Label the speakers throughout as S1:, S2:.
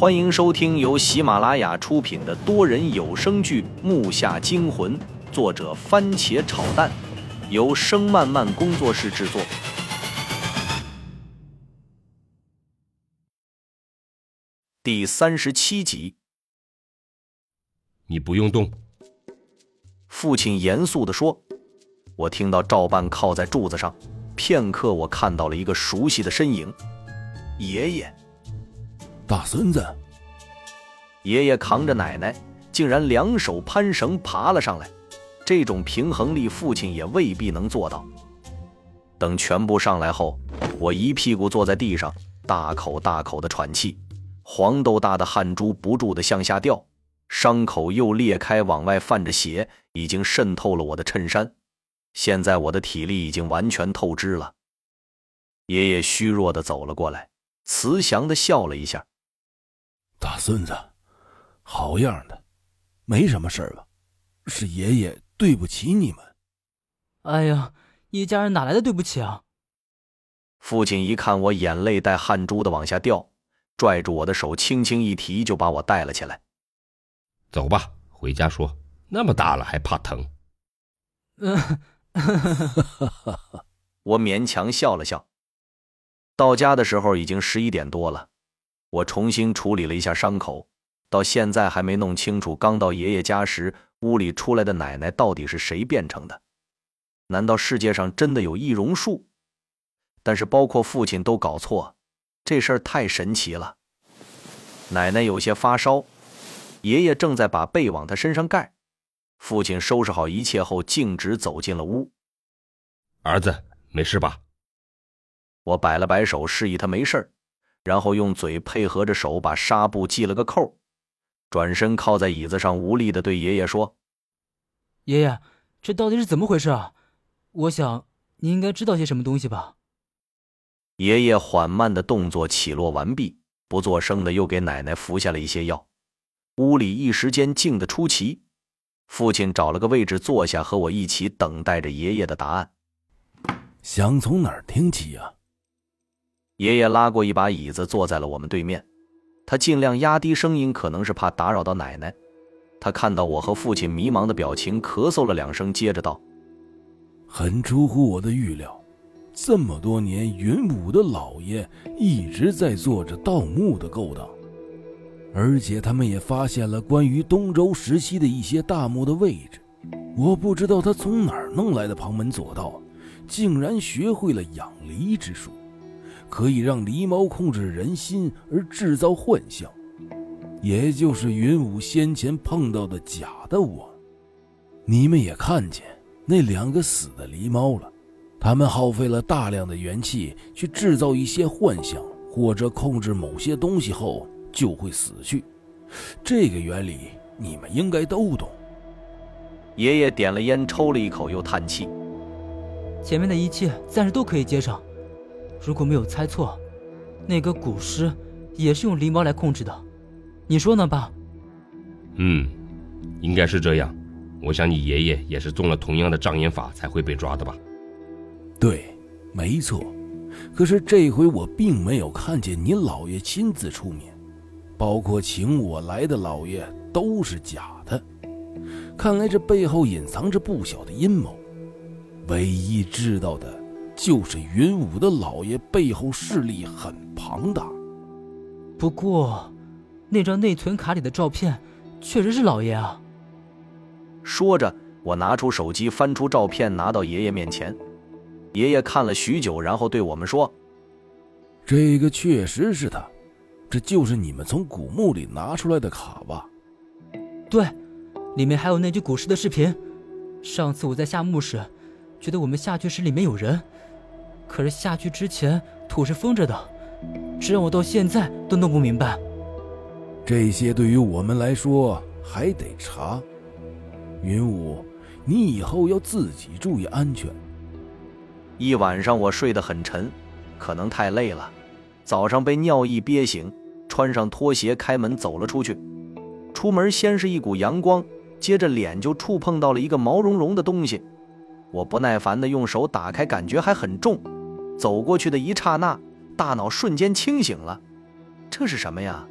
S1: 欢迎收听由喜马拉雅出品的多人有声剧《木下惊魂》，作者番茄炒蛋，由声漫漫工作室制作。第三十七集，
S2: 你不用动。
S1: 父亲严肃地说。我听到赵半靠在柱子上，片刻，我看到了一个熟悉的身影，爷爷。
S3: 大孙子，
S1: 爷爷扛着奶奶，竟然两手攀绳爬了上来。这种平衡力，父亲也未必能做到。等全部上来后，我一屁股坐在地上，大口大口的喘气，黄豆大的汗珠不住的向下掉，伤口又裂开，往外泛着血，已经渗透了我的衬衫。现在我的体力已经完全透支了。爷爷虚弱的走了过来，慈祥的笑了一下。
S3: 大孙子，好样的，没什么事吧？是爷爷对不起你们。
S4: 哎呀，一家人哪来的对不起啊？
S1: 父亲一看我眼泪带汗珠的往下掉，拽住我的手，轻轻一提，就把我带了起来。
S2: 走吧，回家说。那么大了还怕疼？
S4: 嗯，
S1: 我勉强笑了笑。到家的时候已经十一点多了。我重新处理了一下伤口，到现在还没弄清楚刚到爷爷家时屋里出来的奶奶到底是谁变成的？难道世界上真的有易容术？但是包括父亲都搞错，这事儿太神奇了。奶奶有些发烧，爷爷正在把被往她身上盖。父亲收拾好一切后，径直走进了屋。
S2: 儿子，没事吧？
S1: 我摆了摆手，示意他没事儿。然后用嘴配合着手把纱布系了个扣，转身靠在椅子上，无力的对爷爷说：“
S4: 爷爷，这到底是怎么回事啊？我想你应该知道些什么东西吧。”
S1: 爷爷缓慢的动作起落完毕，不作声的又给奶奶服下了一些药。屋里一时间静得出奇。父亲找了个位置坐下，和我一起等待着爷爷的答案。
S3: 想从哪儿听起呀？
S1: 爷爷拉过一把椅子，坐在了我们对面。他尽量压低声音，可能是怕打扰到奶奶。他看到我和父亲迷茫的表情，咳嗽了两声，接着道：“
S3: 很出乎我的预料，这么多年，云武的老爷一直在做着盗墓的勾当，而且他们也发现了关于东周时期的一些大墓的位置。我不知道他从哪儿弄来的旁门左道，竟然学会了养离之术。”可以让狸猫控制人心而制造幻象，也就是云武先前碰到的假的我。你们也看见那两个死的狸猫了，他们耗费了大量的元气去制造一些幻象或者控制某些东西后就会死去。这个原理你们应该都懂。
S1: 爷爷点了烟，抽了一口，又叹气：“
S4: 前面的一切暂时都可以接上。”如果没有猜错，那个古尸也是用狸猫来控制的，你说呢，爸？
S2: 嗯，应该是这样。我想你爷爷也是中了同样的障眼法才会被抓的吧？
S3: 对，没错。可是这回我并没有看见你姥爷亲自出面，包括请我来的老爷都是假的。看来这背后隐藏着不小的阴谋。唯一知道的。就是云武的老爷背后势力很庞大。
S4: 不过，那张内存卡里的照片确实是老爷啊。
S1: 说着，我拿出手机，翻出照片，拿到爷爷面前。爷爷看了许久，然后对我们说：“
S3: 这个确实是他，这就是你们从古墓里拿出来的卡吧？”“
S4: 对，里面还有那具古尸的视频。上次我在下墓时，觉得我们下去时里面有人。”可是下去之前土是封着的，这让我到现在都弄不明白。
S3: 这些对于我们来说还得查。云武，你以后要自己注意安全。
S1: 一晚上我睡得很沉，可能太累了。早上被尿意憋醒，穿上拖鞋开门走了出去。出门先是一股阳光，接着脸就触碰到了一个毛茸茸的东西。我不耐烦地用手打开，感觉还很重。走过去的一刹那，大脑瞬间清醒了。这是什么呀？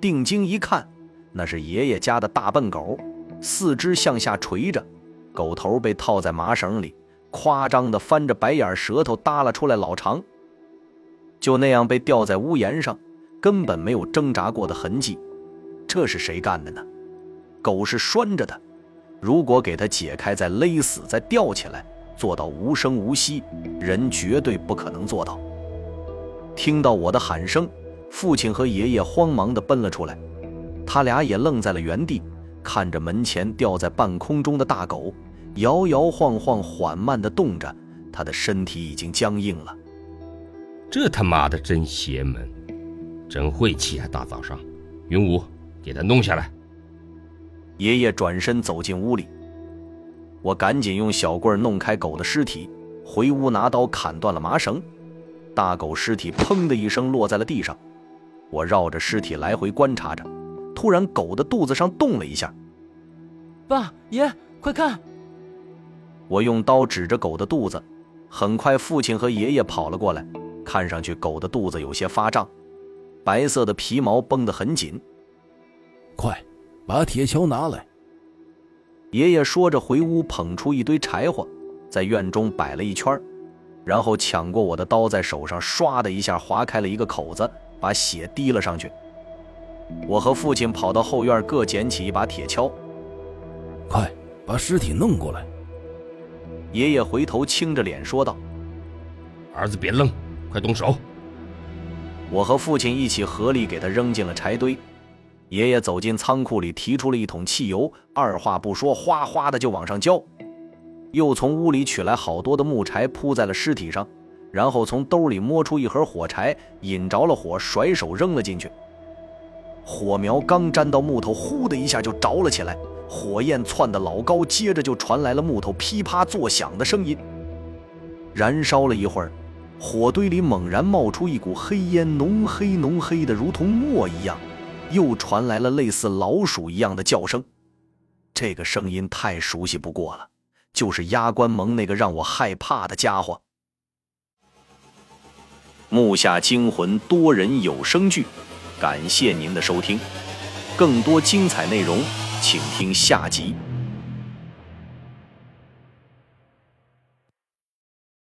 S1: 定睛一看，那是爷爷家的大笨狗，四肢向下垂着，狗头被套在麻绳里，夸张的翻着白眼，舌头耷拉出来老长。就那样被吊在屋檐上，根本没有挣扎过的痕迹。这是谁干的呢？狗是拴着的，如果给它解开，再勒死，再吊起来，做到无声无息，人绝对不可能做到。听到我的喊声，父亲和爷爷慌忙地奔了出来，他俩也愣在了原地，看着门前吊在半空中的大狗，摇摇晃晃、缓慢地动着，他的身体已经僵硬了。
S2: 这他妈的真邪门，真晦气啊！大早上，云武。给他弄下来。
S1: 爷爷转身走进屋里，我赶紧用小棍弄开狗的尸体，回屋拿刀砍断了麻绳。大狗尸体砰的一声落在了地上，我绕着尸体来回观察着，突然狗的肚子上动了一下。
S4: 爸爷，快看！
S1: 我用刀指着狗的肚子，很快父亲和爷爷跑了过来，看上去狗的肚子有些发胀，白色的皮毛绷得很紧。
S3: 快，把铁锹拿来！
S1: 爷爷说着，回屋捧出一堆柴火，在院中摆了一圈，然后抢过我的刀，在手上唰的一下划开了一个口子，把血滴了上去。我和父亲跑到后院，各捡起一把铁锹。
S3: 快，把尸体弄过来！
S1: 爷爷回头青着脸说道：“
S2: 儿子别愣，快动手！”
S1: 我和父亲一起合力给他扔进了柴堆。爷爷走进仓库里，提出了一桶汽油，二话不说，哗哗的就往上浇。又从屋里取来好多的木柴，铺在了尸体上，然后从兜里摸出一盒火柴，引着了火，甩手扔了进去。火苗刚沾到木头，呼的一下就着了起来，火焰窜得老高，接着就传来了木头噼啪作响的声音。燃烧了一会儿，火堆里猛然冒出一股黑烟，浓黑浓黑的，如同墨一样。又传来了类似老鼠一样的叫声，这个声音太熟悉不过了，就是压关盟那个让我害怕的家伙。木下惊魂多人有声剧，感谢您的收听，更多精彩内容，请听下集。